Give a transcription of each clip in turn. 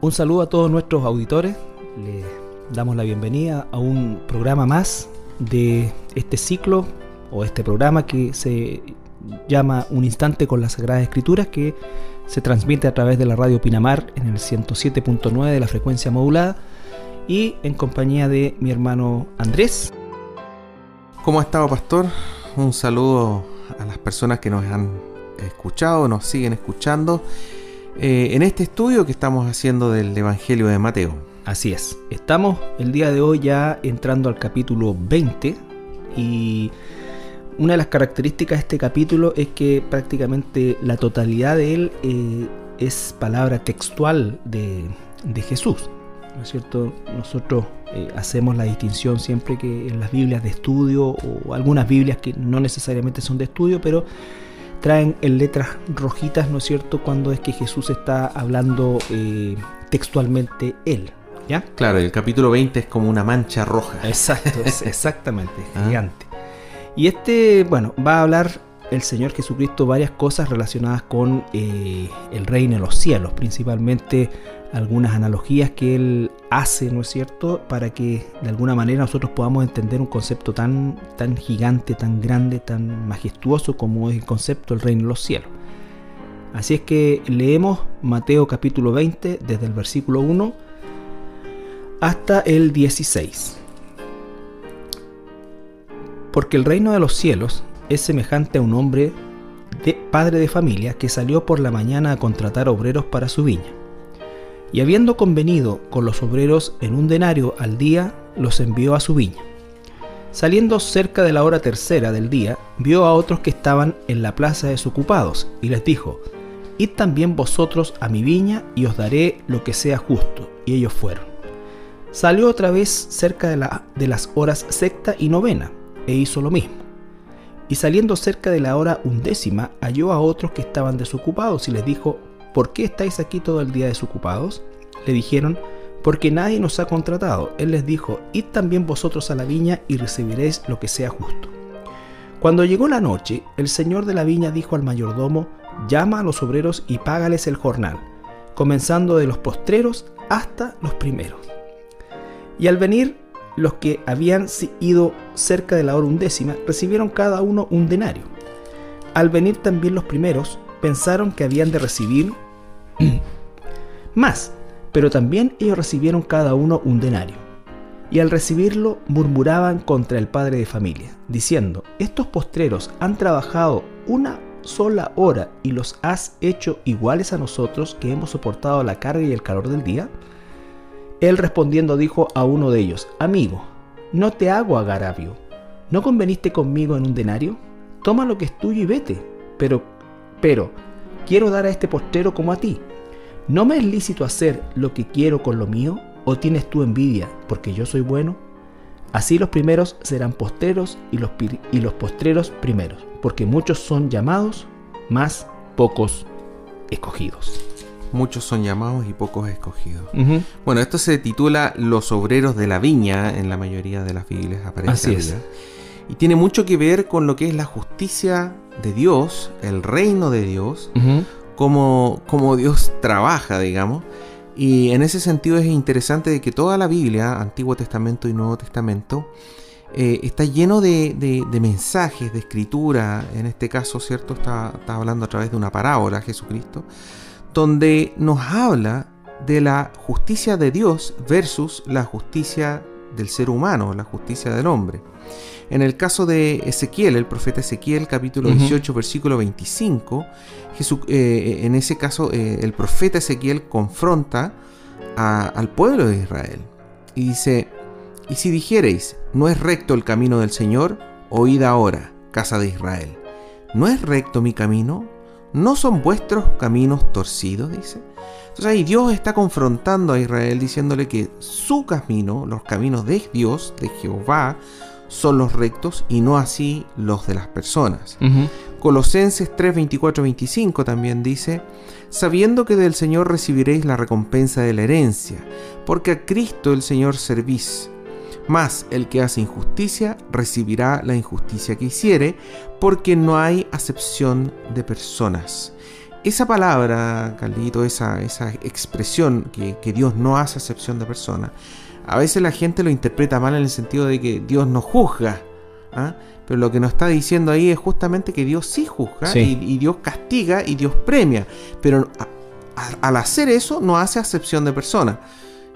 Un saludo a todos nuestros auditores. Les damos la bienvenida a un programa más de este ciclo o este programa que se llama Un Instante con las Sagradas Escrituras que se transmite a través de la radio Pinamar en el 107.9 de la frecuencia modulada y en compañía de mi hermano Andrés. ¿Cómo ha estado, pastor? Un saludo a las personas que nos han escuchado, nos siguen escuchando eh, en este estudio que estamos haciendo del Evangelio de Mateo. Así es, estamos el día de hoy ya entrando al capítulo 20 y una de las características de este capítulo es que prácticamente la totalidad de él eh, es palabra textual de, Jesús. ¿No es cierto? Nosotros eh, hacemos la distinción siempre que en las Biblias de estudio o algunas Biblias que no necesariamente son de estudio, pero traen en letras rojitas, ¿no es cierto?, cuando es que Jesús está hablando eh, textualmente él. ¿Ya? Claro, el capítulo 20 es como una mancha roja. Exacto, exactamente, ah. gigante. Y este, bueno, va a hablar el Señor Jesucristo varias cosas relacionadas con eh, el reino de los cielos, principalmente algunas analogías que él hace, ¿no es cierto?, para que de alguna manera nosotros podamos entender un concepto tan, tan gigante, tan grande, tan majestuoso como es el concepto del reino de los cielos. Así es que leemos Mateo capítulo 20 desde el versículo 1 hasta el 16. Porque el reino de los cielos es semejante a un hombre de padre de familia que salió por la mañana a contratar obreros para su viña y habiendo convenido con los obreros en un denario al día, los envió a su viña. Saliendo cerca de la hora tercera del día, vio a otros que estaban en la plaza desocupados, y les dijo, Id también vosotros a mi viña, y os daré lo que sea justo. Y ellos fueron. Salió otra vez cerca de, de las horas sexta y novena, e hizo lo mismo. Y saliendo cerca de la hora undécima, halló a otros que estaban desocupados, y les dijo, ¿por qué estáis aquí todo el día desocupados? Le dijeron, porque nadie nos ha contratado. Él les dijo, id también vosotros a la viña y recibiréis lo que sea justo. Cuando llegó la noche, el señor de la viña dijo al mayordomo, llama a los obreros y págales el jornal, comenzando de los postreros hasta los primeros. Y al venir los que habían ido cerca de la hora undécima recibieron cada uno un denario. Al venir también los primeros, pensaron que habían de recibir más, pero también ellos recibieron cada uno un denario. Y al recibirlo murmuraban contra el padre de familia, diciendo, estos postreros han trabajado una sola hora y los has hecho iguales a nosotros que hemos soportado la carga y el calor del día. Él respondiendo dijo a uno de ellos, amigo, no te hago agravio, ¿no conveniste conmigo en un denario? Toma lo que es tuyo y vete, pero pero quiero dar a este postrero como a ti. ¿No me es lícito hacer lo que quiero con lo mío? ¿O tienes tú envidia porque yo soy bueno? Así los primeros serán postreros y los, y los postreros primeros, porque muchos son llamados, más pocos escogidos. Muchos son llamados y pocos escogidos. Bueno, esto se titula Los obreros de la viña en la mayoría de las Biblias aparece. Así es. Y tiene mucho que ver con lo que es la justicia de Dios, el reino de Dios, como, como Dios trabaja, digamos. Y en ese sentido es interesante de que toda la Biblia, Antiguo Testamento y Nuevo Testamento, eh, está lleno de, mensajes, de escritura, en este caso, ¿cierto? Está, está, hablando a través de una parábola, Jesucristo, donde nos habla de la justicia de Dios versus la justicia del ser humano, la justicia del hombre. En el caso de Ezequiel, el profeta Ezequiel, capítulo 18, versículo 25, eh, en ese caso eh, el profeta Ezequiel confronta al pueblo de Israel y dice, y si dijereis, no es recto el camino del Señor, oíd ahora, casa de Israel, ¿no es recto mi camino? ¿No son vuestros caminos torcidos? Dice. Entonces ahí Dios está confrontando a Israel diciéndole que su camino, los caminos de Dios, de Jehová, son los rectos y no así los de las personas. Colosenses 3, 24, 25 también dice, sabiendo que del Señor recibiréis la recompensa de la herencia, porque a Cristo el Señor servís. Mas el que hace injusticia recibirá la injusticia que hiciere, porque no hay acepción de personas. esa palabra, Caldito, esa, esa expresión que, Dios no hace acepción de personas, a veces la gente lo interpreta mal en el sentido de que Dios no juzga. ¿ah? Pero lo que nos está diciendo ahí es justamente que Dios sí juzga Y, Dios castiga y Dios premia. Pero al hacer eso no hace acepción de personas.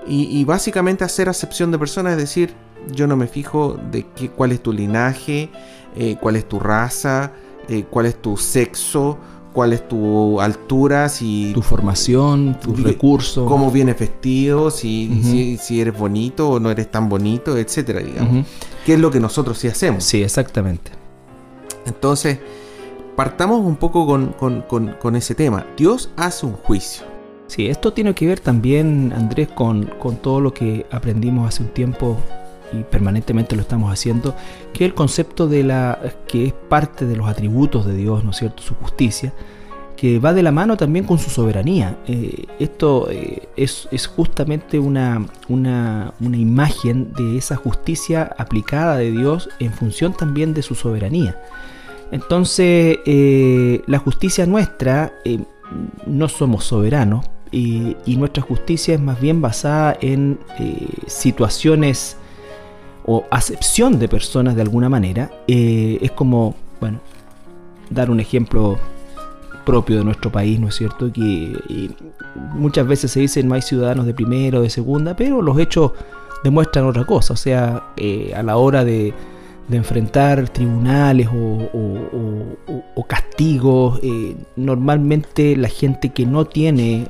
Y, básicamente hacer acepción de personas es decir, yo no me fijo de qué, cuál es tu linaje, eh, cuál es tu raza, eh, cuál es tu sexo, cuál es tu altura, si tu formación, tus recursos, cómo vienes vestido, si, si, eres bonito o no eres tan bonito, etcétera, digamos. ¿Qué es lo que nosotros sí hacemos? Sí, exactamente. Entonces, partamos un poco con, ese tema. Dios hace un juicio. Sí, esto tiene que ver también, Andrés, con, con todo lo que aprendimos hace un tiempo y permanentemente lo estamos haciendo, que el concepto de la que es parte de los atributos de Dios, ¿no es cierto? Su justicia, que va de la mano también con su soberanía. Eh, esto eh, es, justamente una, una, imagen de esa justicia aplicada de Dios en función también de su soberanía. Entonces, eh, la justicia nuestra, no somos soberanos, y, nuestra justicia es más bien basada en situaciones o acepción de personas de alguna manera, eh, es como, bueno, dar un ejemplo propio de nuestro país, ¿no es cierto? Que muchas veces se dice no hay ciudadanos de primera o de segunda, pero los hechos demuestran otra cosa, o sea, eh, a la hora de, enfrentar tribunales o, castigos, eh, normalmente la gente que no tiene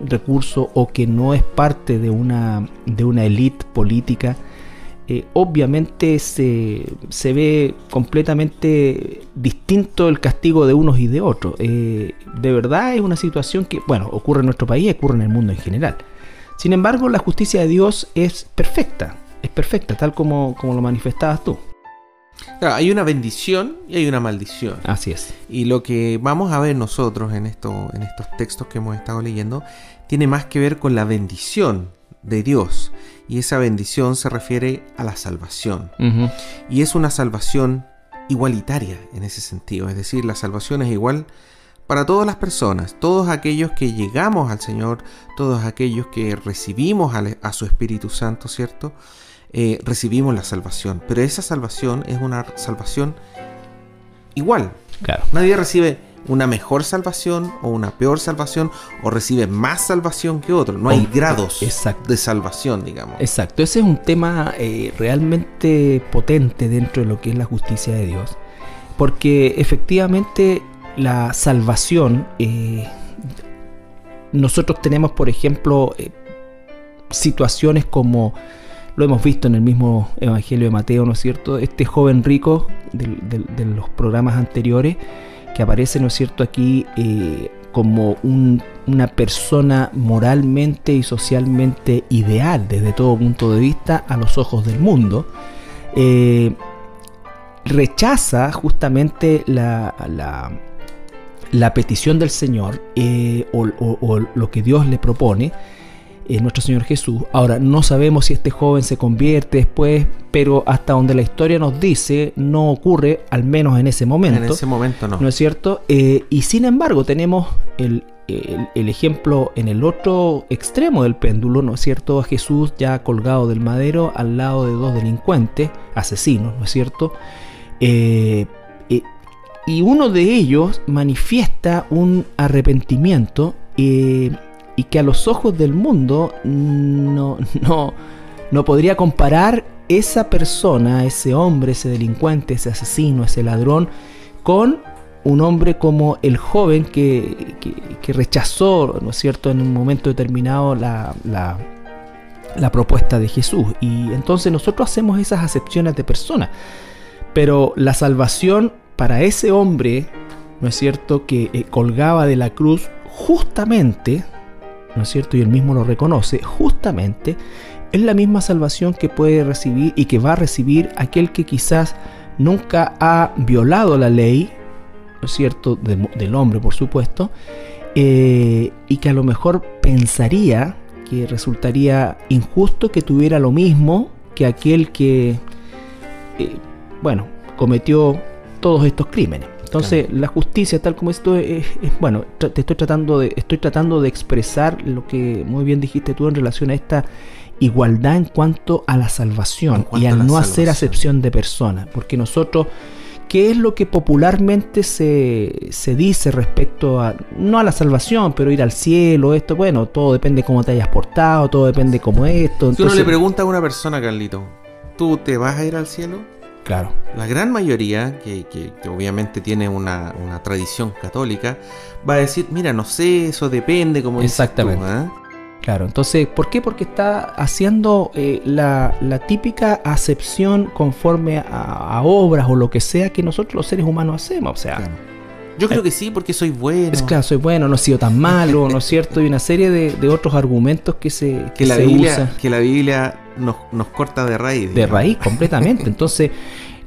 recursos o que no es parte de una, de una élite política, eh, obviamente se, ve completamente distinto el castigo de unos y de otros. Eh, de verdad es una situación que, bueno, ocurre en nuestro país y ocurre en el mundo en general. Sin embargo, la justicia de Dios es perfecta, es perfecta, tal como, como lo manifestabas tú. hay una bendición y hay una maldición. Así es. Y lo que vamos a ver nosotros en, esto, en estos textos que hemos estado leyendo tiene más que ver con la bendición de Dios y esa bendición se refiere a la salvación. Y es una salvación igualitaria en ese sentido, es decir, la salvación es igual para todas las personas, todos aquellos que llegamos al Señor, todos aquellos que recibimos a, su Espíritu Santo, ¿cierto? Eh, recibimos la salvación, pero esa salvación es una salvación igual. Claro. Nadie recibe una mejor salvación o una peor salvación o recibe más salvación que otro. No hay grados de salvación, digamos. Exacto, ese es un tema eh, realmente potente dentro de lo que es la justicia de Dios. Porque efectivamente la salvación, eh, nosotros tenemos, por ejemplo, eh, situaciones como lo hemos visto en el mismo Evangelio de Mateo, ¿no es cierto? Este joven rico de los programas anteriores, que aparece, ¿no es cierto?, aquí eh, como una persona moralmente y socialmente ideal desde todo punto de vista a los ojos del mundo, eh, rechaza justamente la, petición del Señor eh, o, lo que Dios le propone nuestro Señor Jesús. Ahora, no sabemos si este joven se convierte después, pero hasta donde la historia nos dice, no ocurre, al menos en ese momento. En ese momento no. ¿No es cierto? Eh, y sin embargo, tenemos el, ejemplo en el otro extremo del péndulo, ¿no es cierto? A Jesús ya colgado del madero al lado de dos delincuentes, asesinos, ¿no es cierto? Eh, eh, y uno de ellos manifiesta un arrepentimiento y que a los ojos del mundo no, no, no podría comparar esa persona, ese hombre, ese delincuente, ese asesino, ese ladrón, con un hombre como el joven que, rechazó, ¿no es cierto?, en un momento determinado la, la, la, propuesta de Jesús. Y entonces nosotros hacemos esas acepciones de personas. Pero la salvación para ese hombre, ¿no es cierto?, que eh, colgaba de la cruz justamente ¿no es cierto? Y él mismo lo reconoce, justamente es la misma salvación que puede recibir y que va a recibir aquel que quizás nunca ha violado la ley, ¿no es cierto? del hombre, por supuesto, eh, y que a lo mejor pensaría que resultaría injusto que tuviera lo mismo que aquel que, eh, bueno, cometió todos estos crímenes. Entonces, la justicia, tal como esto es, bueno, te estoy tratando de, estoy tratando de expresar lo que muy bien dijiste tú en relación a esta igualdad en cuanto a la salvación y al no hacer acepción de personas, porque nosotros ¿Qué es lo que popularmente se, se, dice respecto a, no a la salvación, pero ir al cielo, esto? Bueno, todo depende de cómo te hayas portado, todo depende de cómo esto. Si uno le pregunta a una persona, Carlito, ¿tú te vas a ir al cielo? Claro. La gran mayoría, que, que, obviamente tiene una, una, tradición católica, va a decir, mira, no sé, eso depende, como Exactamente. Dices tú, ¿eh? Claro, entonces, ¿por qué? Porque está haciendo eh, la, típica acepción conforme a, obras o lo que sea que nosotros los seres humanos hacemos. O sea, yo creo eh, que sí, porque soy bueno. Es claro, soy bueno, no he sido tan malo, ¿no es cierto? Y una serie de, otros argumentos que se, que, la Biblia, Que la Biblia nos, nos corta de raíz. De raíz, completamente. Entonces,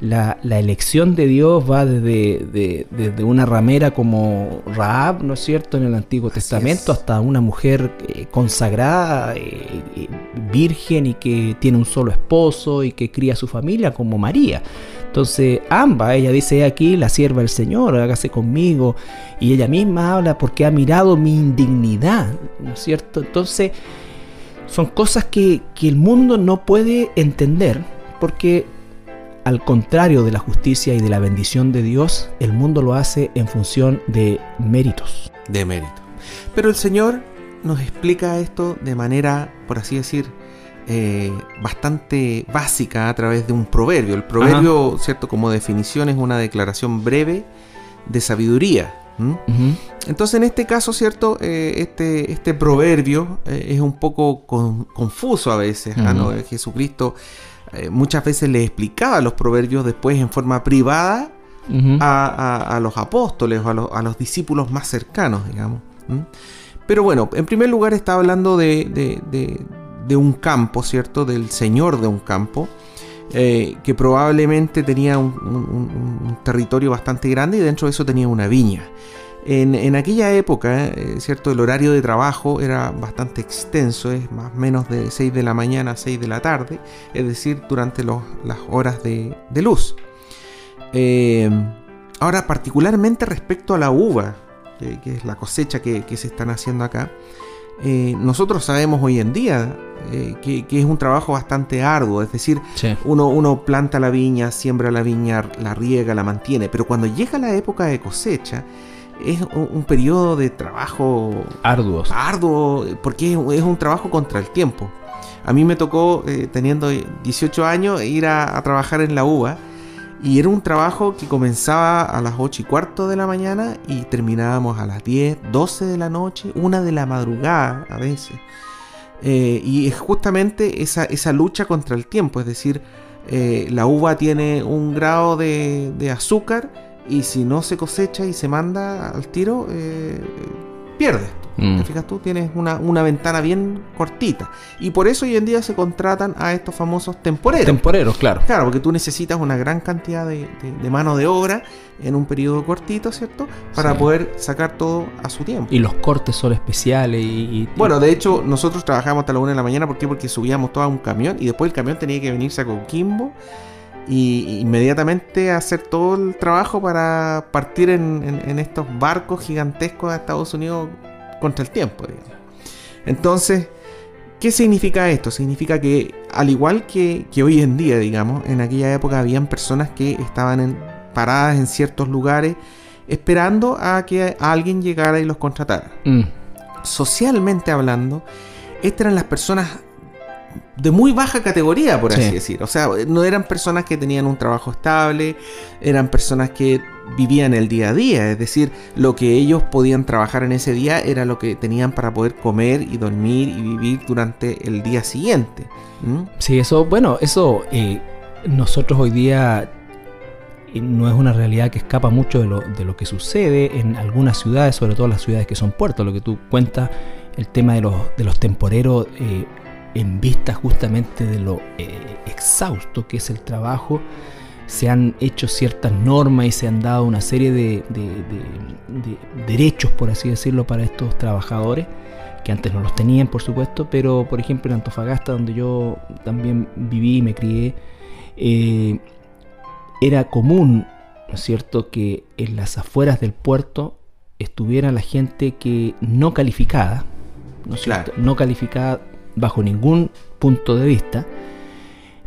la, elección de Dios va desde, una ramera como Raab, ¿no es cierto?, en el Antiguo Testamento, hasta una mujer eh, consagrada, eh, eh, virgen y que tiene un solo esposo y que cría a su familia como María. Entonces, ambas, ella dice aquí, la sierva del Señor, hágase conmigo, y ella misma habla porque ha mirado mi indignidad, ¿no es cierto? Entonces, son cosas que, que el mundo no puede entender porque al contrario de la justicia y de la bendición de Dios, el mundo lo hace en función de méritos. De mérito. Pero el Señor nos explica esto de manera, por así decir, eh, bastante básica a través de un proverbio. El proverbio, ¿cierto? Como definición es una declaración breve de sabiduría. Entonces en este caso, ¿cierto? Eh, este, este proverbio eh, es un poco confuso a veces. ¿no? Jesucristo eh, muchas veces le explicaba los proverbios después en forma privada a, los apóstoles o a, los discípulos más cercanos, digamos. Pero bueno, en primer lugar está hablando de, un campo, ¿cierto? Del señor de un campo. Eh, que probablemente tenía un, territorio bastante grande y dentro de eso tenía una viña. En, aquella época, eh, ¿cierto? El horario de trabajo era bastante extenso, es más o menos de 6 de la mañana a 6 de la tarde, es decir, durante las horas de, luz. Eh, ahora, particularmente respecto a la uva, que, es la cosecha que, se están haciendo acá, eh, nosotros sabemos hoy en día que, es un trabajo bastante arduo, es decir, uno, uno planta la viña, siembra la viña, la riega, la mantiene, pero cuando llega la época de cosecha, es un, periodo de trabajo arduo. Arduo, porque es, un trabajo contra el tiempo. A mí me tocó, eh, teniendo 18 años, ir a, trabajar en la UBA. Y era un trabajo que comenzaba a las 8 y cuarto de la mañana y terminábamos a las 10, 12 de la noche, una de la madrugada a veces. Eh, y es justamente esa, esa, lucha contra el tiempo, es decir, eh, la uva tiene un grado de, azúcar y si no se cosecha y se manda al tiro, eh, pierde. Mm. ¿Te fijas tú? Tienes una, ventana bien cortita. Y por eso hoy en día se contratan a estos famosos temporeros. Temporeros, claro. Claro, porque tú necesitas una gran cantidad de, mano de obra en un periodo cortito, ¿cierto? Para poder sacar todo a su tiempo. Y los cortes son especiales y... Bueno, de hecho, nosotros trabajamos hasta la una de la mañana. ¿Por qué? Porque subíamos todo a un camión y después el camión tenía que venirse a Coquimbo y inmediatamente hacer todo el trabajo para partir en, estos barcos gigantescos a Estados Unidos contra el tiempo. Entonces, ¿qué significa esto? Significa que al igual que, hoy en día, digamos, en aquella época habían personas que estaban paradas en ciertos lugares esperando a que alguien llegara y los contratara. Mm. Socialmente hablando, estas eran las personas de muy baja categoría, por así decir. O sea, no eran personas que tenían un trabajo estable, eran personas que vivían el día a día, es decir, lo que ellos podían trabajar en ese día era lo que tenían para poder comer y dormir y vivir durante el día siguiente. Sí, eso, bueno, eso eh, nosotros hoy día eh, no es una realidad que escapa mucho de lo, de lo que sucede en algunas ciudades, sobre todo las ciudades que son puertos, lo que tú cuentas, el tema de los, de los temporeros. Eh, en vista justamente de lo eh, exhausto que es el trabajo, se han hecho ciertas normas y se han dado una serie de, derechos, por así decirlo, para estos trabajadores, que antes no los tenían, por supuesto, pero por ejemplo en Antofagasta, donde yo también viví y me crié, eh, era común ¿no es cierto?, que en las afueras del puerto estuviera la gente que no calificada, ¿no es cierto? No calificada bajo ningún punto de vista,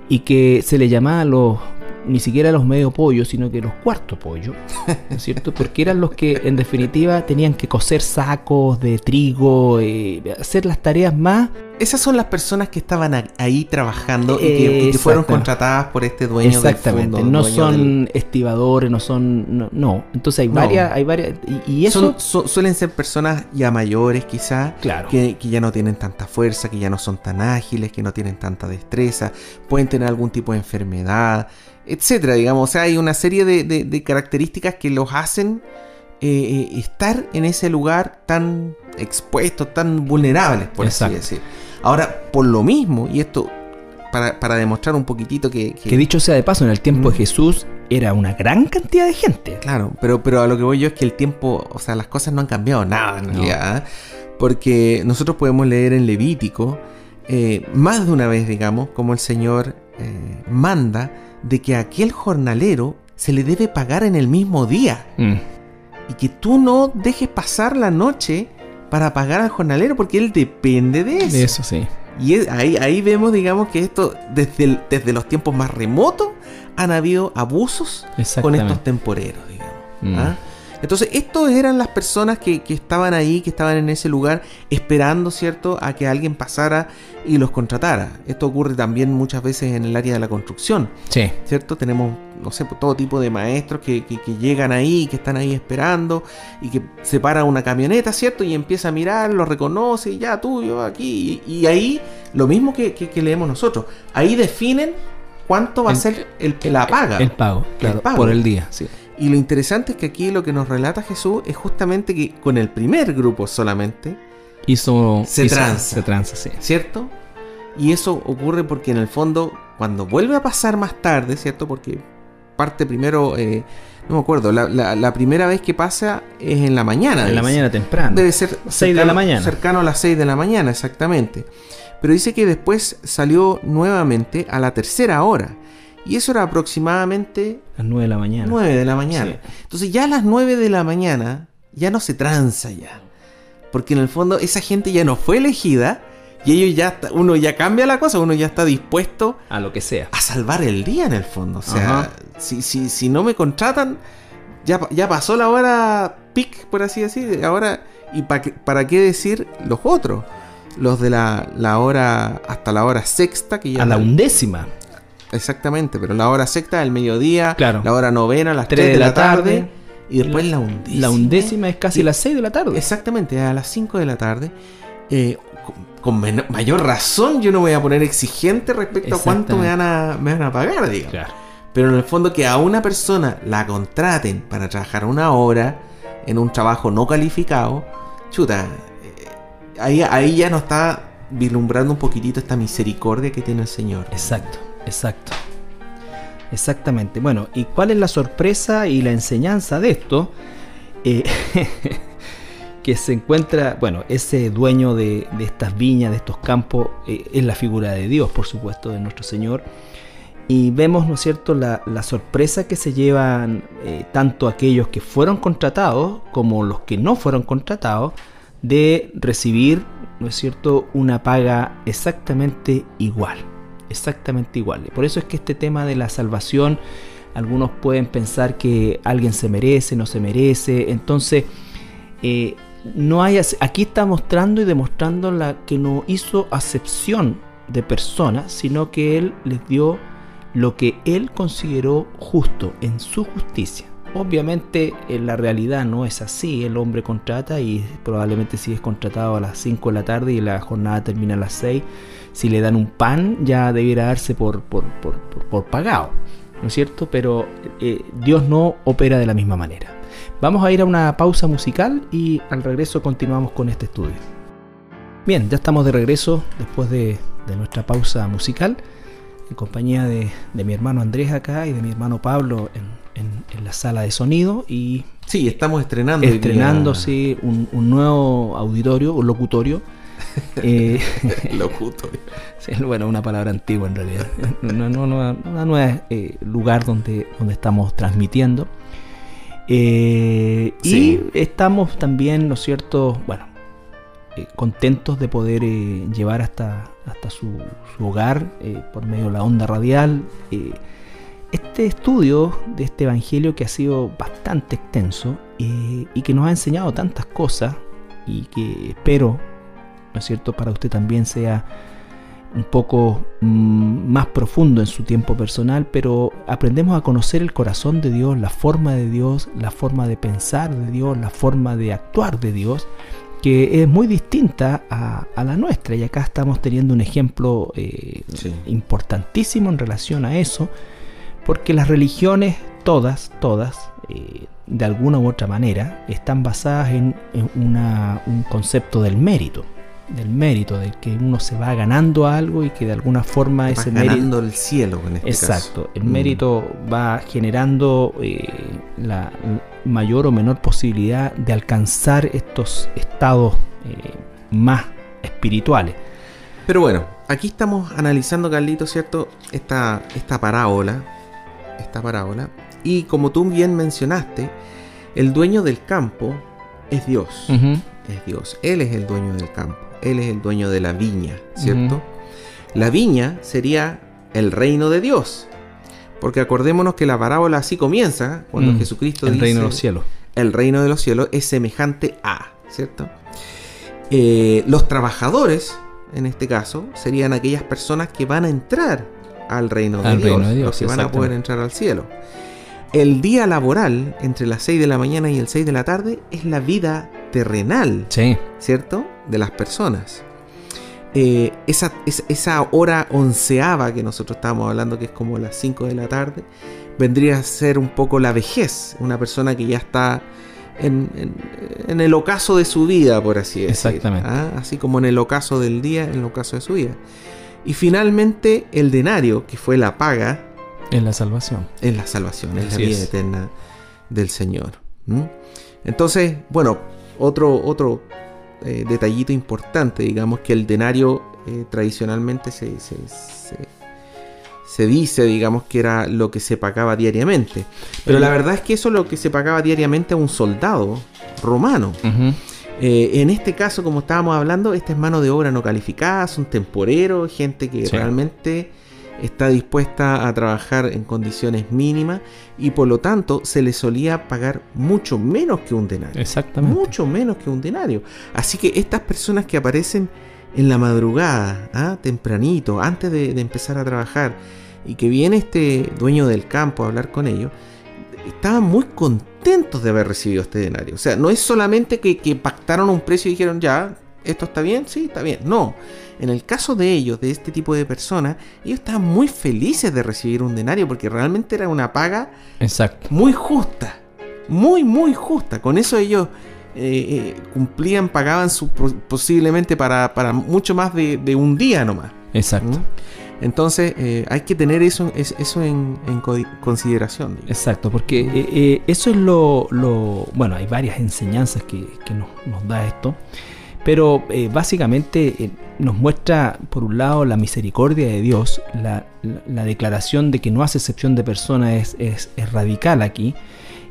y que se le llamaba los ni siquiera los medio pollos, sino que los cuarto pollo, ¿no es cierto? Porque eran los que en definitiva tenían que coser sacos de trigo, eh, hacer las tareas más esas son las personas que estaban ahí trabajando y que, fueron contratadas por este dueño Exactamente. del no son estibadores, no son. No, Entonces hay varias. Hay varias y, eso. suelen ser personas ya mayores, quizás. Claro. Que, ya no tienen tanta fuerza, que ya no son tan ágiles, que no tienen tanta destreza. Pueden tener algún tipo de enfermedad, etcétera, digamos. O sea, hay una serie de, características que los hacen eh, eh, estar en ese lugar tan expuestos, tan vulnerables, por así decir. Ahora, por lo mismo, y esto para, demostrar un poquitito que, que, dicho sea de paso, en el tiempo de Jesús era una gran cantidad de gente. Claro, pero, pero a lo que voy yo es que el tiempo, o sea, las cosas no han cambiado nada en realidad. ¿eh? Porque nosotros podemos leer en Levítico eh, más de una vez, digamos, como el Señor eh, manda de que a aquel jornalero se le debe pagar en el mismo día. Mm. Y que tú no dejes pasar la noche para pagar al jornalero porque él depende de eso. De eso, sí. Y ahí, ahí vemos, digamos, que esto, desde, desde los tiempos más remotos, han habido abusos con estos temporeros, digamos. Mm. ¿ah? Entonces, estos eran las personas que, estaban ahí, que estaban en ese lugar, esperando, ¿cierto?, a que alguien pasara y los contratara. Esto ocurre también muchas veces en el área de la construcción. Sí. ¿Cierto? Tenemos, no sé, todo tipo de maestros que, llegan ahí, que están ahí esperando y que se para una camioneta, ¿cierto? Y empieza a mirar, lo reconoce, y ya tú, yo aquí. Y, ahí, lo mismo que, leemos nosotros. Ahí definen cuánto va a ser el, la paga. El pago, claro, por el día, sí. Y lo interesante es que aquí lo que nos relata Jesús es justamente que con el primer grupo solamente hizo, se tranza. Se tranza, sí. ¿Cierto? Y eso ocurre porque en el fondo, cuando vuelve a pasar más tarde, ¿cierto? Porque parte primero, eh, no me acuerdo, la, primera vez que pasa es en la mañana. En la mañana temprano. Debe ser 6 de la mañana. Cercano a las 6 de la mañana, exactamente. Pero dice que después salió nuevamente a la tercera hora. Y eso era aproximadamente... Las 9 de la mañana. 9 de la mañana. Entonces ya a las 9 de la mañana ya no se tranza ya. Porque en el fondo esa gente ya no fue elegida y ellos ya, uno ya cambia la cosa, uno ya está dispuesto... A lo que sea. A salvar el día en el fondo. O sea, si, si, si, no me contratan, ya, ya pasó la hora pic, por así decir. Ahora, ¿y para para qué decir los otros? Los de la, la hora hasta la hora sexta, que ya... A la undécima. Exactamente, pero la hora sexta, el mediodía, claro. la hora novena, las 3 de, la tarde, y después la, undécima. La undécima es casi las 6 de la tarde. Exactamente, a las 5 de la tarde. Eh, con, mayor razón yo no voy a poner exigente respecto a cuánto me van a, me van a pagar, digamos. Pero en el fondo que a una persona la contraten para trabajar una hora en un trabajo no calificado, chuta, eh, ahí, ahí ya no está vislumbrando un poquitito esta misericordia que tiene el Señor. Exacto. Exacto. Exactamente. Bueno, ¿y cuál es la sorpresa y la enseñanza de esto? Eh, que se encuentra, bueno, ese dueño de, estas viñas, de estos campos, eh, es la figura de Dios, por supuesto, de nuestro Señor. Y vemos, ¿no es cierto?, la, sorpresa que se llevan eh, tanto aquellos que fueron contratados como los que no fueron contratados de recibir, ¿no es cierto?, una paga exactamente igual exactamente iguales. Por eso es que este tema de la salvación, algunos pueden pensar que alguien se merece, no se merece. Entonces, eh, no hay, aquí está mostrando y demostrando la que no hizo acepción de personas, sino que Él les dio lo que Él consideró justo en su justicia. Obviamente en la realidad no es así, el hombre contrata y probablemente si es contratado a las 5 de la tarde y la jornada termina a las 6, si le dan un pan ya debiera darse por, por, pagado, ¿no es cierto? Pero eh, Dios no opera de la misma manera. Vamos a ir a una pausa musical y al regreso continuamos con este estudio. Bien, ya estamos de regreso después de, nuestra pausa musical, en compañía de, mi hermano Andrés acá y de mi hermano Pablo en, la sala de sonido y... Sí, estamos estrenando. Sí, un, un nuevo auditorio, un locutorio eh, bueno, una palabra antigua en realidad. No, no, es eh, lugar donde, donde estamos transmitiendo. Eh, y estamos también, ¿no es cierto? Bueno, eh, contentos de poder eh, llevar hasta, hasta su, hogar por medio de la onda radial este estudio de este Evangelio que ha sido bastante extenso y que nos ha enseñado tantas cosas y que espero, ¿no es cierto?, para usted también sea un poco mm, más profundo en su tiempo personal, pero aprendemos a conocer el corazón de Dios, la forma de Dios, la forma de pensar de Dios, la forma de actuar de Dios, que es muy distinta a, la nuestra. Y acá estamos teniendo un ejemplo eh, importantísimo en relación a eso, porque las religiones, todas, todas, eh, de alguna u otra manera, están basadas en, un concepto del mérito del mérito, de que uno se va ganando algo y que de alguna forma ese ganando el cielo en este Exacto, el mm. mérito va generando eh, la mayor o menor posibilidad de alcanzar estos estados eh, más espirituales. Pero bueno, aquí estamos analizando, Carlito, ¿cierto? Esta, esta parábola, esta parábola, y como tú bien mencionaste, el dueño del campo es Dios. Es Dios. Él es el dueño del campo. Él es el dueño de la viña, ¿cierto? La viña sería el reino de Dios. Porque acordémonos que la parábola así comienza cuando mm, Jesucristo el dice... El reino de los cielos. El reino de los cielos es semejante a, ¿cierto? Eh, los trabajadores, en este caso, serían aquellas personas que van a entrar al reino de, Dios, reino de Dios, los que van a poder entrar al cielo. El día laboral, entre las 6 de la mañana y el 6 de la tarde, es la vida terrenal, sí. ¿cierto? De las personas. Eh, esa, esa, hora onceava que nosotros estábamos hablando, que es como las 5 de la tarde, vendría a ser un poco la vejez, una persona que ya está en, el ocaso de su vida, por así decirlo. Exactamente. ¿ah? Así como en el ocaso del día, en el ocaso de su vida. Y finalmente el denario, que fue la paga. En la salvación. En la salvación, es la vida eterna del Señor. Entonces, bueno, otro, otro eh, detallito importante, digamos que el denario eh, tradicionalmente se, se, dice, digamos, que era lo que se pagaba diariamente. Pero la verdad es que eso es lo que se pagaba diariamente a un soldado romano. Eh, en este caso, como estábamos hablando, esta es mano de obra no calificada, son temporeros, gente que realmente está dispuesta a trabajar en condiciones mínimas y por lo tanto se le solía pagar mucho menos que un denario. Exactamente. Mucho menos que un denario. Así que estas personas que aparecen en la madrugada, ¿ah? tempranito, antes de, empezar a trabajar, y que viene este dueño del campo a hablar con ellos, estaban muy contentos de haber recibido este denario. O sea, no es solamente que, que pactaron un precio y dijeron, ya, ¿esto está bien? Sí, está bien. No, en el caso de ellos, de este tipo de personas, ellos estaban muy felices de recibir un denario porque realmente era una paga Exacto. muy justa. Muy, muy justa. Con eso ellos eh, eh, cumplían, pagaban su, posiblemente para, mucho más de, un día nomás. Exacto. ¿Mm? Entonces eh, hay que tener eso, eso en, consideración. Exacto, porque eso es lo, Bueno, hay varias enseñanzas que, nos, nos, da esto. Pero eh, básicamente eh, nos muestra, por un lado, la misericordia de Dios, la, declaración de que no hace excepción de personas es, radical aquí.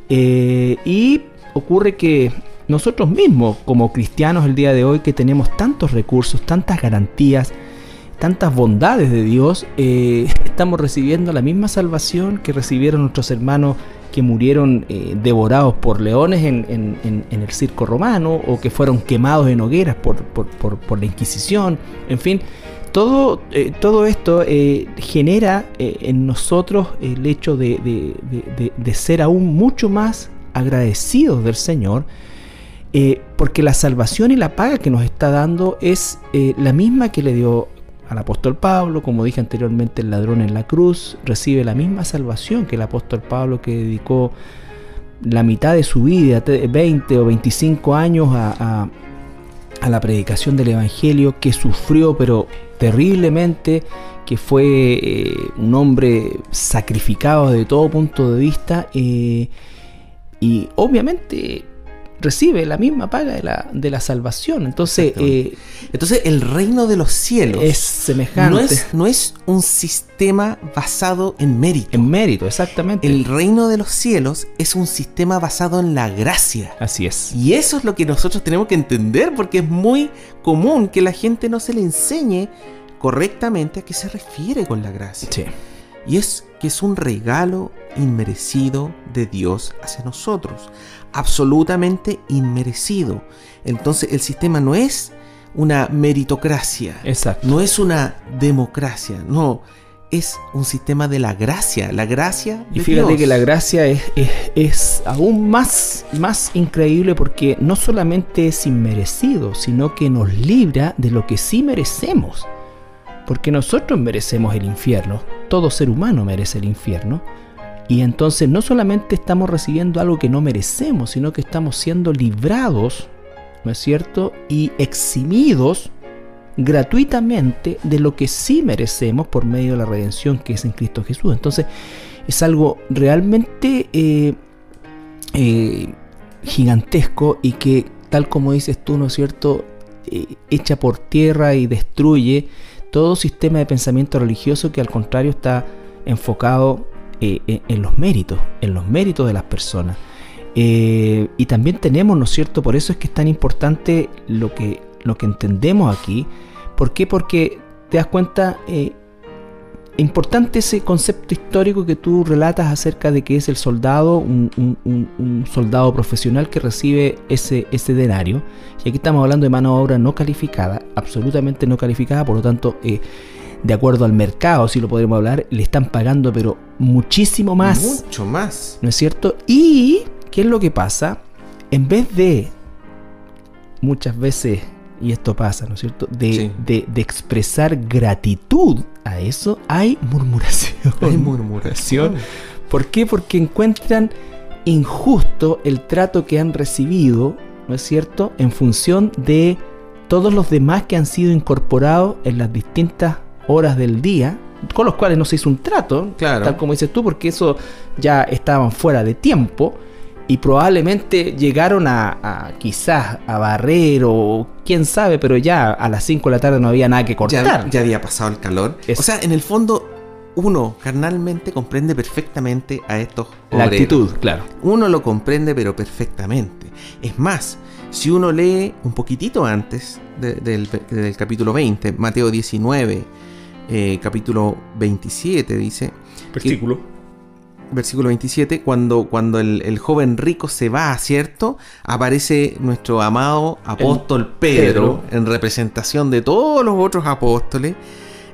Eh, y ocurre que nosotros mismos, como cristianos el día de hoy, que tenemos tantos recursos, tantas garantías, tantas bondades de Dios, estamos recibiendo la misma salvación que recibieron nuestros hermanos que murieron eh, devorados por leones en, el circo romano o que fueron quemados en hogueras por, la Inquisición, en fin. Todo, eh, todo esto eh, genera en nosotros el hecho de, ser aún mucho más agradecidos del Señor, porque la salvación y la paga que nos está dando es la misma que le dio al apóstol Pablo, como dije anteriormente, el ladrón en la cruz recibe la misma salvación que el apóstol Pablo que dedicó la mitad de su vida, 20 o 25 años a, la predicación del Evangelio, que sufrió pero terriblemente, que fue eh, un hombre sacrificado de todo punto de vista, eh, y obviamente recibe la misma paga de la, de la salvación. Entonces, eh, entonces el reino de los cielos es semejante. No es, no es un sistema basado en mérito. En mérito, exactamente. El reino de los cielos es un sistema basado en la gracia. Así es. Y eso es lo que nosotros tenemos que entender porque es muy común que la gente no se le enseñe correctamente a qué se refiere con la gracia. Sí. Y es que es un regalo inmerecido de Dios hacia nosotros absolutamente inmerecido. Entonces el sistema no es una meritocracia, Exacto. no es una democracia, no, es un sistema de la gracia, la gracia de Y fíjate que la gracia es, es, aún más, más increíble porque no solamente es inmerecido, sino que nos libra de lo que sí merecemos. Porque nosotros merecemos el infierno, todo ser humano merece el infierno, y entonces no solamente estamos recibiendo algo que no merecemos, sino que estamos siendo librados, ¿no es cierto? Y eximidos gratuitamente de lo que sí merecemos por medio de la redención que es en Cristo Jesús. Entonces es algo realmente eh, eh, gigantesco y que, tal como dices tú, ¿no es cierto?, eh, echa por tierra y destruye todo sistema de pensamiento religioso que al contrario está enfocado eh, eh, en los méritos, en los méritos de las personas. Eh, y también tenemos, ¿no es cierto? Por eso es que es tan importante lo que, lo que entendemos aquí. ¿Por qué? Porque te das cuenta, importante ese concepto histórico que tú relatas acerca de que es el soldado, un, soldado profesional que recibe ese, ese denario. Y aquí estamos hablando de mano de obra no calificada, absolutamente no calificada, por lo tanto de acuerdo al mercado, si lo podemos hablar, le están pagando pero muchísimo más. Mucho más. ¿No es cierto? Y, ¿qué es lo que pasa? En vez de, muchas veces, y esto pasa, ¿no es cierto? De, de, expresar gratitud a eso, hay murmuración. Hay murmuración. ¿Por qué? Porque encuentran injusto el trato que han recibido, ¿no es cierto? En función de todos los demás que han sido incorporados en las distintas horas del día, con los cuales no se hizo un trato, tal como dices tú, porque eso ya estaban fuera de tiempo y probablemente llegaron a, quizás a barrer o quién sabe, pero ya a las 5 de la tarde no había nada que cortar. Ya, había pasado el calor. O sea, en el fondo uno carnalmente comprende perfectamente a estos La actitud, claro. Uno lo comprende pero perfectamente. Es más, si uno lee un poquitito antes del, del capítulo 20, Mateo 19, eh, capítulo 27, dice. Versículo. Versículo 27, cuando, cuando el, joven rico se va, ¿cierto? Aparece nuestro amado apóstol Pedro, en representación de todos los otros apóstoles.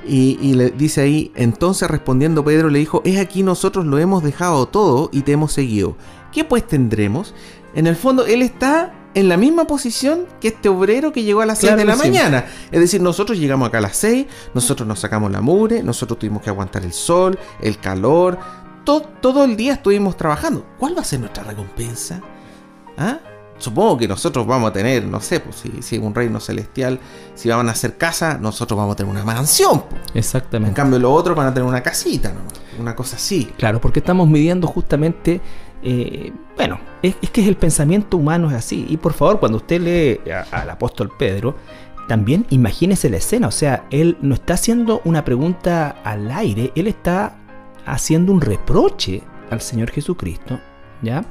Y, y, le dice ahí, entonces respondiendo Pedro le dijo, es aquí nosotros lo hemos dejado todo y te hemos seguido. ¿Qué pues tendremos? En el fondo, él está en la misma posición que este obrero que llegó a las 6 de la mañana. Es decir, nosotros llegamos acá a las 6, nosotros nos sacamos la mugre, nosotros tuvimos que aguantar el sol, el calor, todo, todo el día estuvimos trabajando. ¿Cuál va a ser nuestra recompensa? ¿Ah? Supongo que nosotros vamos a tener, no sé, pues si, si un reino celestial, si van a hacer casa, nosotros vamos a tener una mansión. Exactamente. En cambio, los otros van a tener una casita, ¿no? una cosa así. Claro, porque estamos midiendo justamente eh, bueno, es, que es el pensamiento humano es así. Y por favor, cuando usted lee al apóstol Pedro, también imagínese la escena. O sea, él no está haciendo una pregunta al aire, él está haciendo un reproche al Señor Jesucristo, ¿ya?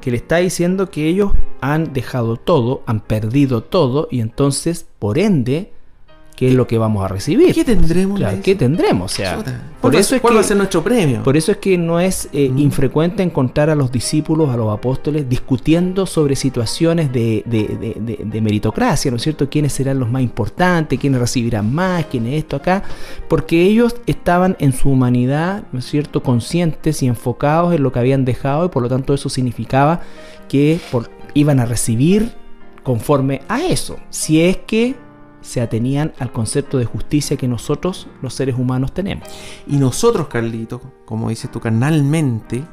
Que le está diciendo que ellos han dejado todo, han perdido todo, y entonces, por ende, qué es lo que vamos a recibir. ¿Qué tendremos? ¿Qué tendremos? O sea, por eso es que, va a ser nuestro premio? Por eso es que no es eh, mm. infrecuente encontrar a los discípulos, a los apóstoles, discutiendo sobre situaciones de, de, meritocracia, ¿no es cierto? ¿Quiénes serán los más importantes? ¿Quiénes recibirán más? ¿Quién es esto acá? Porque ellos estaban en su humanidad, ¿no es cierto?, conscientes y enfocados en lo que habían dejado y por lo tanto eso significaba que iban a recibir conforme a eso. Si es que se atenían al concepto de justicia que nosotros, los seres humanos, tenemos. Y nosotros, Carlito, como dices tú, carnalmente,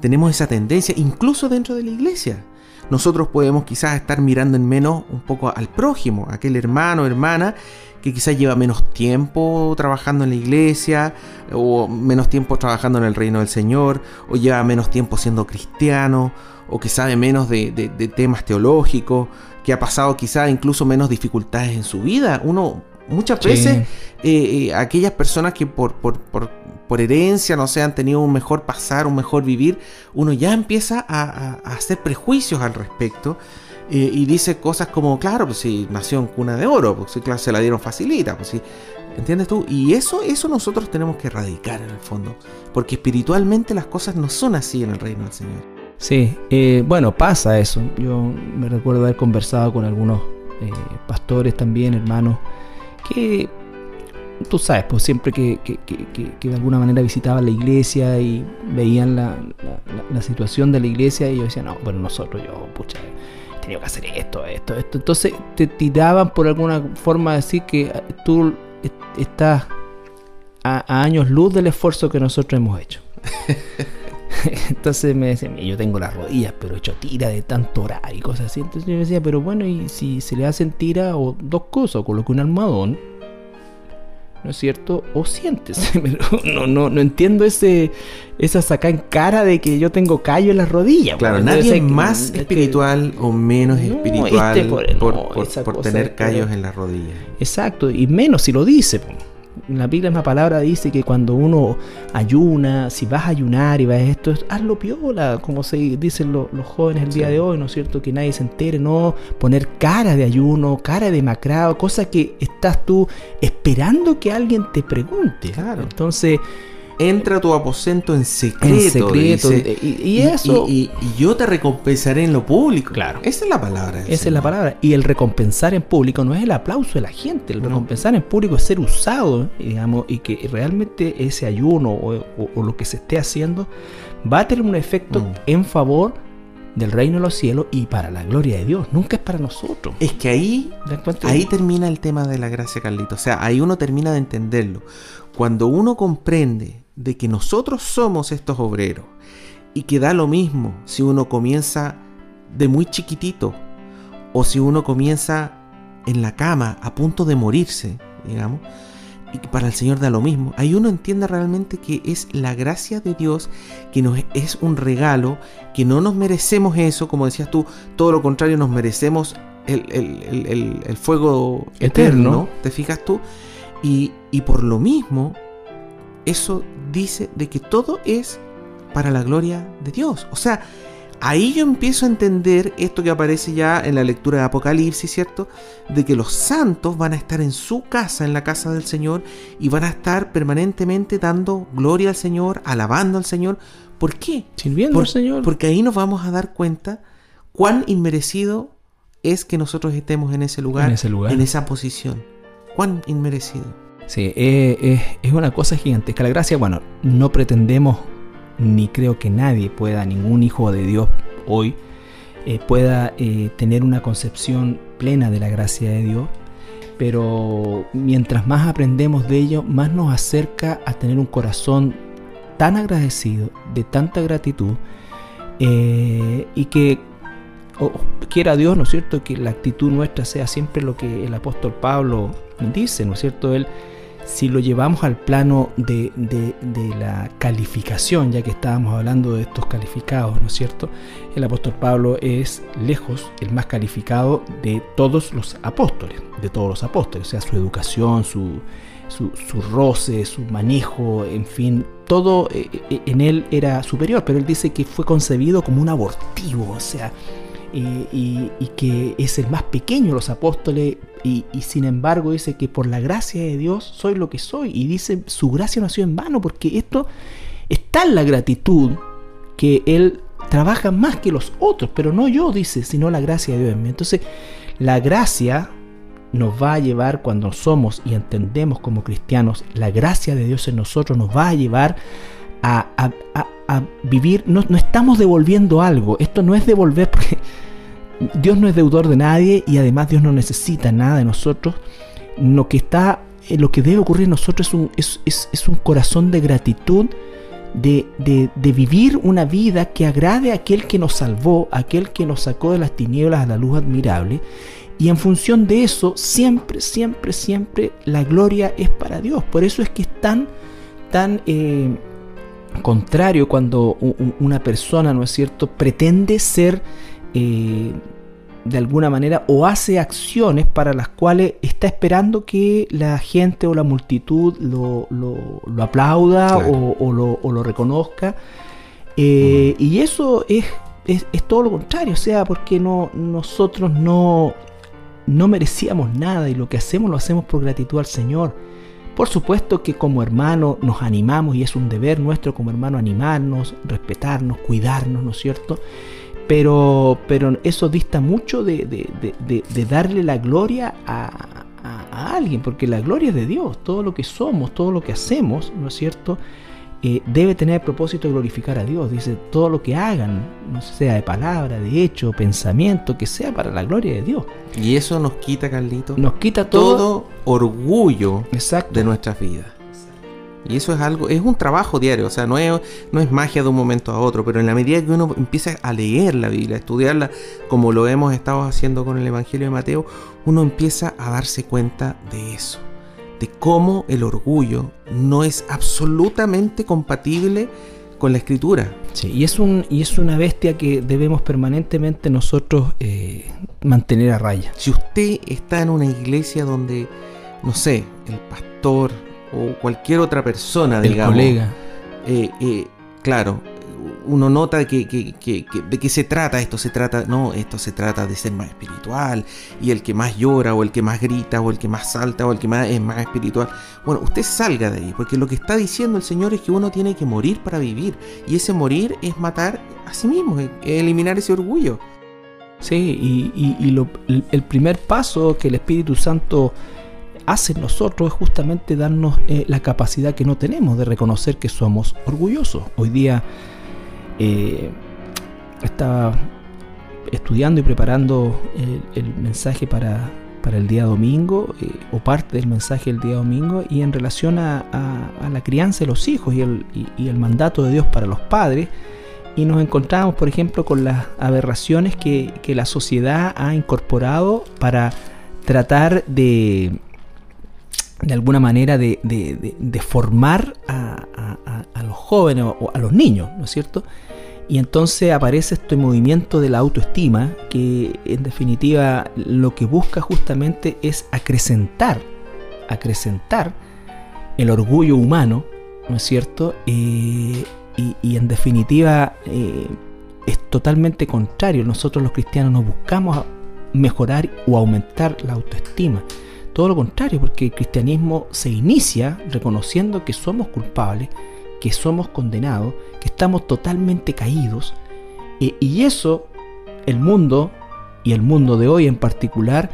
tenemos esa tendencia, incluso dentro de la iglesia. nosotros podemos quizás estar mirando en menos un poco al prójimo, aquel hermano, hermana, que quizás lleva menos tiempo trabajando en la iglesia, o menos tiempo trabajando en el reino del Señor, o lleva menos tiempo siendo cristiano, o que sabe menos de, temas teológicos, que ha pasado quizás incluso menos dificultades en su vida. Uno, muchas veces, eh, eh, aquellas personas que por, por, por por herencia, no sé, han tenido un mejor pasar, un mejor vivir, uno ya empieza a, hacer prejuicios al respecto. Eh, y dice cosas como, claro, pues si nació en cuna de oro, pues si se la dieron facilita, pues si, ¿entiendes tú? Y eso, eso nosotros tenemos que erradicar en el fondo, porque espiritualmente las cosas no son así en el reino del Señor. Sí, eh, bueno, pasa eso. Yo me recuerdo haber conversado con algunos eh, pastores también, hermanos, que tú sabes, pues siempre que, de alguna manera visitaban la iglesia y veían la, situación de la iglesia, ellos decían, no, bueno, nosotros, yo, pucha, he tenido que hacer esto, esto, esto. Entonces te tiraban por alguna forma a decir que tú estás a, años luz del esfuerzo que nosotros hemos hecho. Entonces me decían, yo tengo las rodillas, pero he hecho tira de tanto orar y cosas así. Entonces yo me decía, pero bueno, y si se le hacen tira o dos cosas, coloque un almohadón ¿no es cierto? O sientes. no, no, no entiendo ese, esa saca en cara de que yo tengo callo en las rodillas. Claro, nadie es más espiritual o menos espiritual este por, tener callos en las rodillas. Exacto, y menos si lo dice la Biblia la palabra dice que cuando uno ayuna, si vas a ayunar y vas a esto, hazlo piola, como se dicen los jóvenes el día de hoy, ¿no es cierto? Que nadie se entere, no poner cara de ayuno, cara de macrado, cosa que estás tú esperando que alguien te pregunte. Claro. Entonces, entra a tu aposento en secreto. y, eso. Y, yo te recompensaré en lo público. Claro. Esa es la palabra. Esa es la palabra. Y el recompensar en público no es el aplauso de la gente. El recompensar en público es ser usado, digamos, y que realmente ese ayuno o, lo que se esté haciendo va a tener un efecto mm. en favor del reino de los cielos y para la gloria de Dios. Nunca es para nosotros. Es que ahí, ahí termina el tema de la gracia, Carlito. O sea, ahí uno termina de entenderlo. Cuando uno comprende de que nosotros somos estos obreros y que da lo mismo si uno comienza de muy chiquitito o si uno comienza en la cama a punto de morirse, digamos, y que para el Señor da lo mismo. Ahí uno entiende realmente que es la gracia de Dios, que nos es un regalo, que no nos merecemos eso, como decías tú, todo lo contrario, nos merecemos el, fuego eterno, ¿te fijas tú? Y, y por lo mismo eso dice de que todo es para la gloria de Dios. O sea, ahí yo empiezo a entender esto que aparece ya en la lectura de Apocalipsis, ¿cierto? De que los santos van a estar en su casa, en la casa del Señor, y van a estar permanentemente dando gloria al Señor, alabando al Señor. ¿Por qué? Sirviendo al Señor. Porque ahí nos vamos a dar cuenta cuán inmerecido es que nosotros estemos en ese lugar, en, ese lugar. en esa posición. Cuán inmerecido. Sí, es una cosa gigantesca. La gracia, bueno, no pretendemos, ni creo que nadie pueda, ningún hijo de Dios hoy, eh, pueda eh, tener una concepción plena de la gracia de Dios. Pero mientras más aprendemos de ello, más nos acerca a tener un corazón tan agradecido, de tanta gratitud, eh, y que quiera Dios, ¿no es cierto?, que la actitud nuestra sea siempre lo que el apóstol Pablo dice, ¿no es cierto? Él si lo llevamos al plano de, la calificación, ya que estábamos hablando de estos calificados, ¿no es cierto? El apóstol Pablo es lejos el más calificado de todos los apóstoles, de todos los apóstoles, o sea, su educación, su, su, roce, su manejo, en fin, todo eh, eh, en él era superior, pero él dice que fue concebido como un abortivo, o sea, y, que es el más pequeño de los apóstoles y, sin embargo dice que por la gracia de Dios soy lo que soy. Y dice su gracia no ha sido en vano porque esto está en la gratitud que Él trabaja más que los otros, pero no yo, dice, sino la gracia de Dios en mí. Entonces, la gracia nos va a llevar cuando somos y entendemos como cristianos, la gracia de Dios en nosotros nos va a llevar a, vivir, no, no, estamos devolviendo algo, esto no es devolver porque Dios no es deudor de nadie y además Dios no necesita nada de nosotros. Lo que está, eh, lo que debe ocurrir en nosotros es un, es, un corazón de gratitud de, de, vivir una vida que agrade a aquel que nos salvó, aquel que nos sacó de las tinieblas a la luz admirable. Y en función de eso, siempre, siempre, siempre la gloria es para Dios. Por eso es que es tan, tan eh, contrario cuando una persona, ¿no es cierto?, pretende ser eh, de alguna manera o hace acciones para las cuales está esperando que la gente o la multitud lo, aplauda o, lo, reconozca. Eh, y eso es, es, todo lo contrario, o sea, porque no, nosotros no, no merecíamos nada y lo que hacemos lo hacemos por gratitud al Señor. Por supuesto que como hermanos nos animamos y es un deber nuestro como hermano animarnos, respetarnos, cuidarnos, ¿no es cierto? Pero, pero eso dista mucho de, darle la gloria a, alguien, porque la gloria es de Dios, todo lo que somos, todo lo que hacemos, ¿no es cierto? Eh, debe tener el propósito de glorificar a Dios. Dice, todo lo que hagan, no sea de palabra, de hecho, pensamiento, que sea para la gloria de Dios. Y eso nos quita, Carlito, nos quita todo, orgullo de nuestras vidas. Y eso es algo, es un trabajo diario, o sea, no es, no es magia de un momento a otro, pero en la medida que uno empieza a leer la Biblia, a estudiarla, como lo hemos estado haciendo con el Evangelio de Mateo, uno empieza a darse cuenta de eso, de cómo el orgullo no es absolutamente compatible con la escritura. Sí, y es, un, y es una bestia que debemos permanentemente nosotros eh, mantener a raya. Si usted está en una iglesia donde, no sé, el pastor, o cualquier otra persona, el digamos. colega. Eh, eh, claro, uno nota que, que, que, de qué se trata esto, se trata, no, esto se trata de ser más espiritual, y el que más llora, o el que más grita, o el que más salta, o el que más es más espiritual. Bueno, usted salga de ahí, porque lo que está diciendo el Señor es que uno tiene que morir para vivir, y ese morir es matar a sí mismo, es eliminar ese orgullo. Sí, y, y, el primer paso que el Espíritu Santo hace en nosotros es justamente darnos eh, la capacidad que no tenemos de reconocer que somos orgullosos. Hoy día eh, estaba estudiando y preparando el, mensaje para, el día domingo, eh, o parte del mensaje del día domingo, y en relación a, la crianza de los hijos y el, mandato de Dios para los padres, y nos encontramos, por ejemplo, con las aberraciones que la sociedad ha incorporado para tratar de, de alguna manera de, formar a, los jóvenes o a los niños, ¿no es cierto? Y entonces aparece este movimiento de la autoestima que en definitiva lo que busca justamente es acrecentar, acrecentar el orgullo humano, ¿no es cierto? Eh, y, en definitiva eh, es totalmente contrario. Nosotros los cristianos no buscamos mejorar o aumentar la autoestima todo lo contrario, porque el cristianismo se inicia reconociendo que somos culpables, que somos condenados, que estamos totalmente caídos. y eso el mundo, y el mundo de hoy en particular,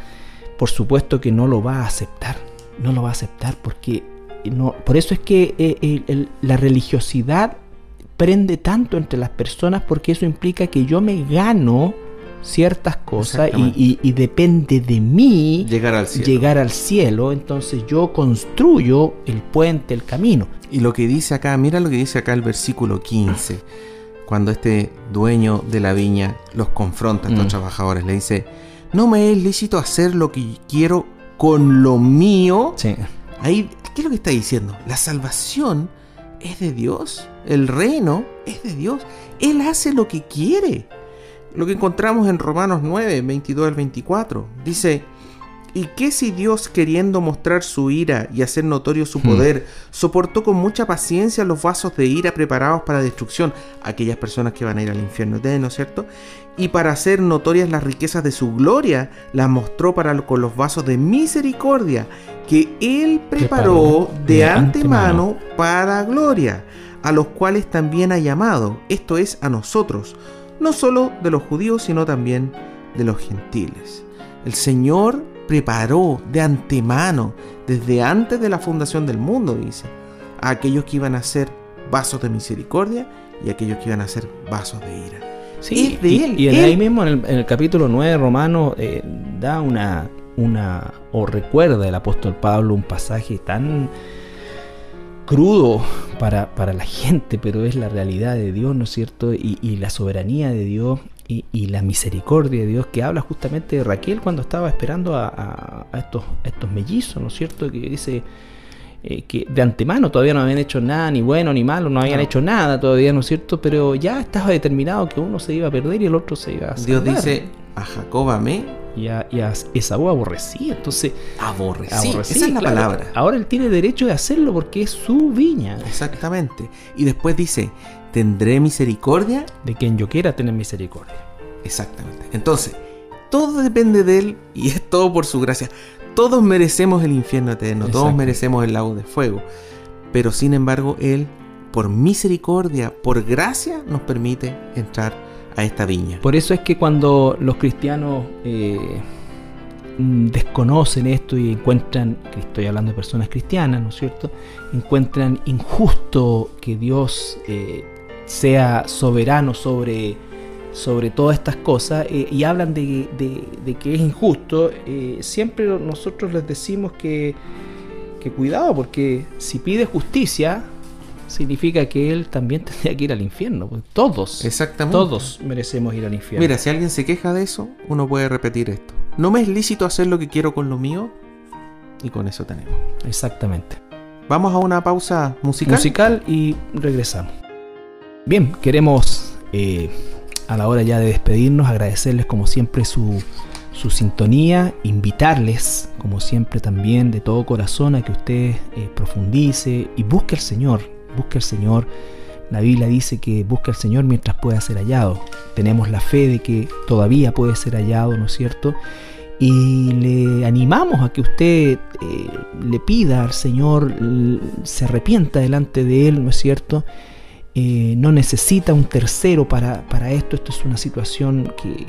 por supuesto que no lo va a aceptar. No lo va a aceptar porque no, por eso es que eh, la religiosidad prende tanto entre las personas porque eso implica que yo me gano ciertas cosas y, depende de mí llegar al, cielo. llegar al cielo. Entonces yo construyo el puente, el camino. Y lo que dice acá, mira lo que dice acá el versículo 15, cuando este dueño de la viña los confronta a estos mm. trabajadores, le dice, no me es lícito hacer lo que quiero con lo mío. Ahí, ¿qué es lo que está diciendo? La salvación es de Dios, el reino es de Dios, Él hace lo que quiere lo que encontramos en Romanos 9, 22 al 24. Dice, ¿y qué si Dios queriendo mostrar su ira y hacer notorio su hmm. poder, soportó con mucha paciencia los vasos de ira preparados para destrucción, aquellas personas que van a ir al infierno ¿no es cierto? Y para hacer notorias las riquezas de su gloria, las mostró para con los vasos de misericordia que Él preparó, de, antemano para gloria, a los cuales también ha llamado, esto es a nosotros, no solo de los judíos, sino también de los gentiles. El Señor preparó de antemano, desde antes de la fundación del mundo, dice, a aquellos que iban a ser vasos de misericordia y a aquellos que iban a ser vasos de ira. Sí, y, y ahí mismo en el, capítulo 9 de Romanos eh, da una, una, o recuerda el apóstol Pablo un pasaje tan crudo para, la gente, pero es la realidad de Dios, ¿no es cierto? Y, la soberanía de Dios y, la misericordia de Dios que habla justamente de Raquel cuando estaba esperando a, estos, estos mellizos, ¿no es cierto? Que dice eh, que de antemano todavía no habían hecho nada, ni bueno ni malo, no habían hecho nada todavía, ¿no es cierto? Pero ya estaba determinado que uno se iba a perder y el otro se iba a Dios dice, a Jacob amé y a, y a Esaú aborrecía. Entonces, aborrecía. Esa es la palabra. Ahora él tiene derecho de hacerlo porque es su viña. Exactamente. Y después dice, tendré misericordia. De quien yo quiera tener misericordia. Exactamente. Entonces, todo depende de él y es todo por su gracia. Todos merecemos el infierno eterno, todos merecemos el lago de fuego. Pero sin embargo, él, por misericordia, por gracia, nos permite entrar a esta viña. Por eso es que cuando los cristianos eh, desconocen esto y encuentran, estoy hablando de personas cristianas, ¿no es cierto? Encuentran injusto que Dios eh, sea soberano sobre, sobre todas estas cosas eh, y hablan de, que es injusto, siempre nosotros les decimos que, que cuidado, porque si pide justicia, significa que él también tendría que ir al infierno. Pues, todos. Exactamente. Todos merecemos ir al infierno. Mira, si alguien se queja de eso, uno puede repetir esto. No me es lícito hacer lo que quiero con lo mío. Y con eso tenemos. Exactamente. Vamos a una pausa musical. Musical y regresamos. Bien, queremos eh, a la hora ya de despedirnos agradecerles como siempre su, su sintonía, invitarles como siempre también de todo corazón a que usted eh, profundice y busque al Señor, busque al Señor. La Biblia dice que busca al Señor mientras pueda ser hallado. Tenemos la fe de que todavía puede ser hallado, ¿no es cierto? Y le animamos a que usted eh, le pida al Señor, se arrepienta delante de Él, ¿no es cierto? Eh, no necesita un tercero para, esto. Esto es una situación que,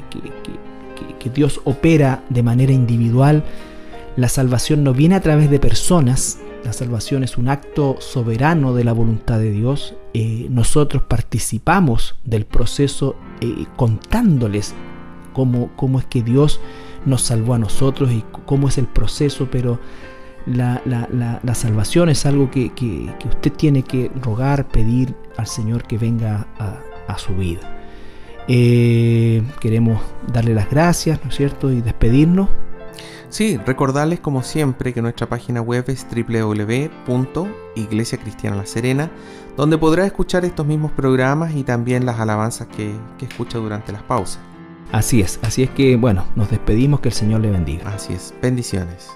que Dios opera de manera individual. La salvación no viene a través de personas, la salvación es un acto soberano de la voluntad de Dios. Eh, nosotros participamos del proceso eh, contándoles cómo, cómo, es que Dios nos salvó a nosotros y cómo es el proceso, pero la, salvación es algo que, usted tiene que rogar, pedir al Señor que venga a, su vida. Eh, queremos darle las gracias, ¿no es cierto? Y despedirnos Sí, recordarles como siempre que nuestra página web es www.iglesia Cristiana La Serena, donde podrá escuchar estos mismos programas y también las alabanzas que, que escucha durante las pausas. Así es, así es que bueno, nos despedimos, que el Señor le bendiga. Así es, bendiciones.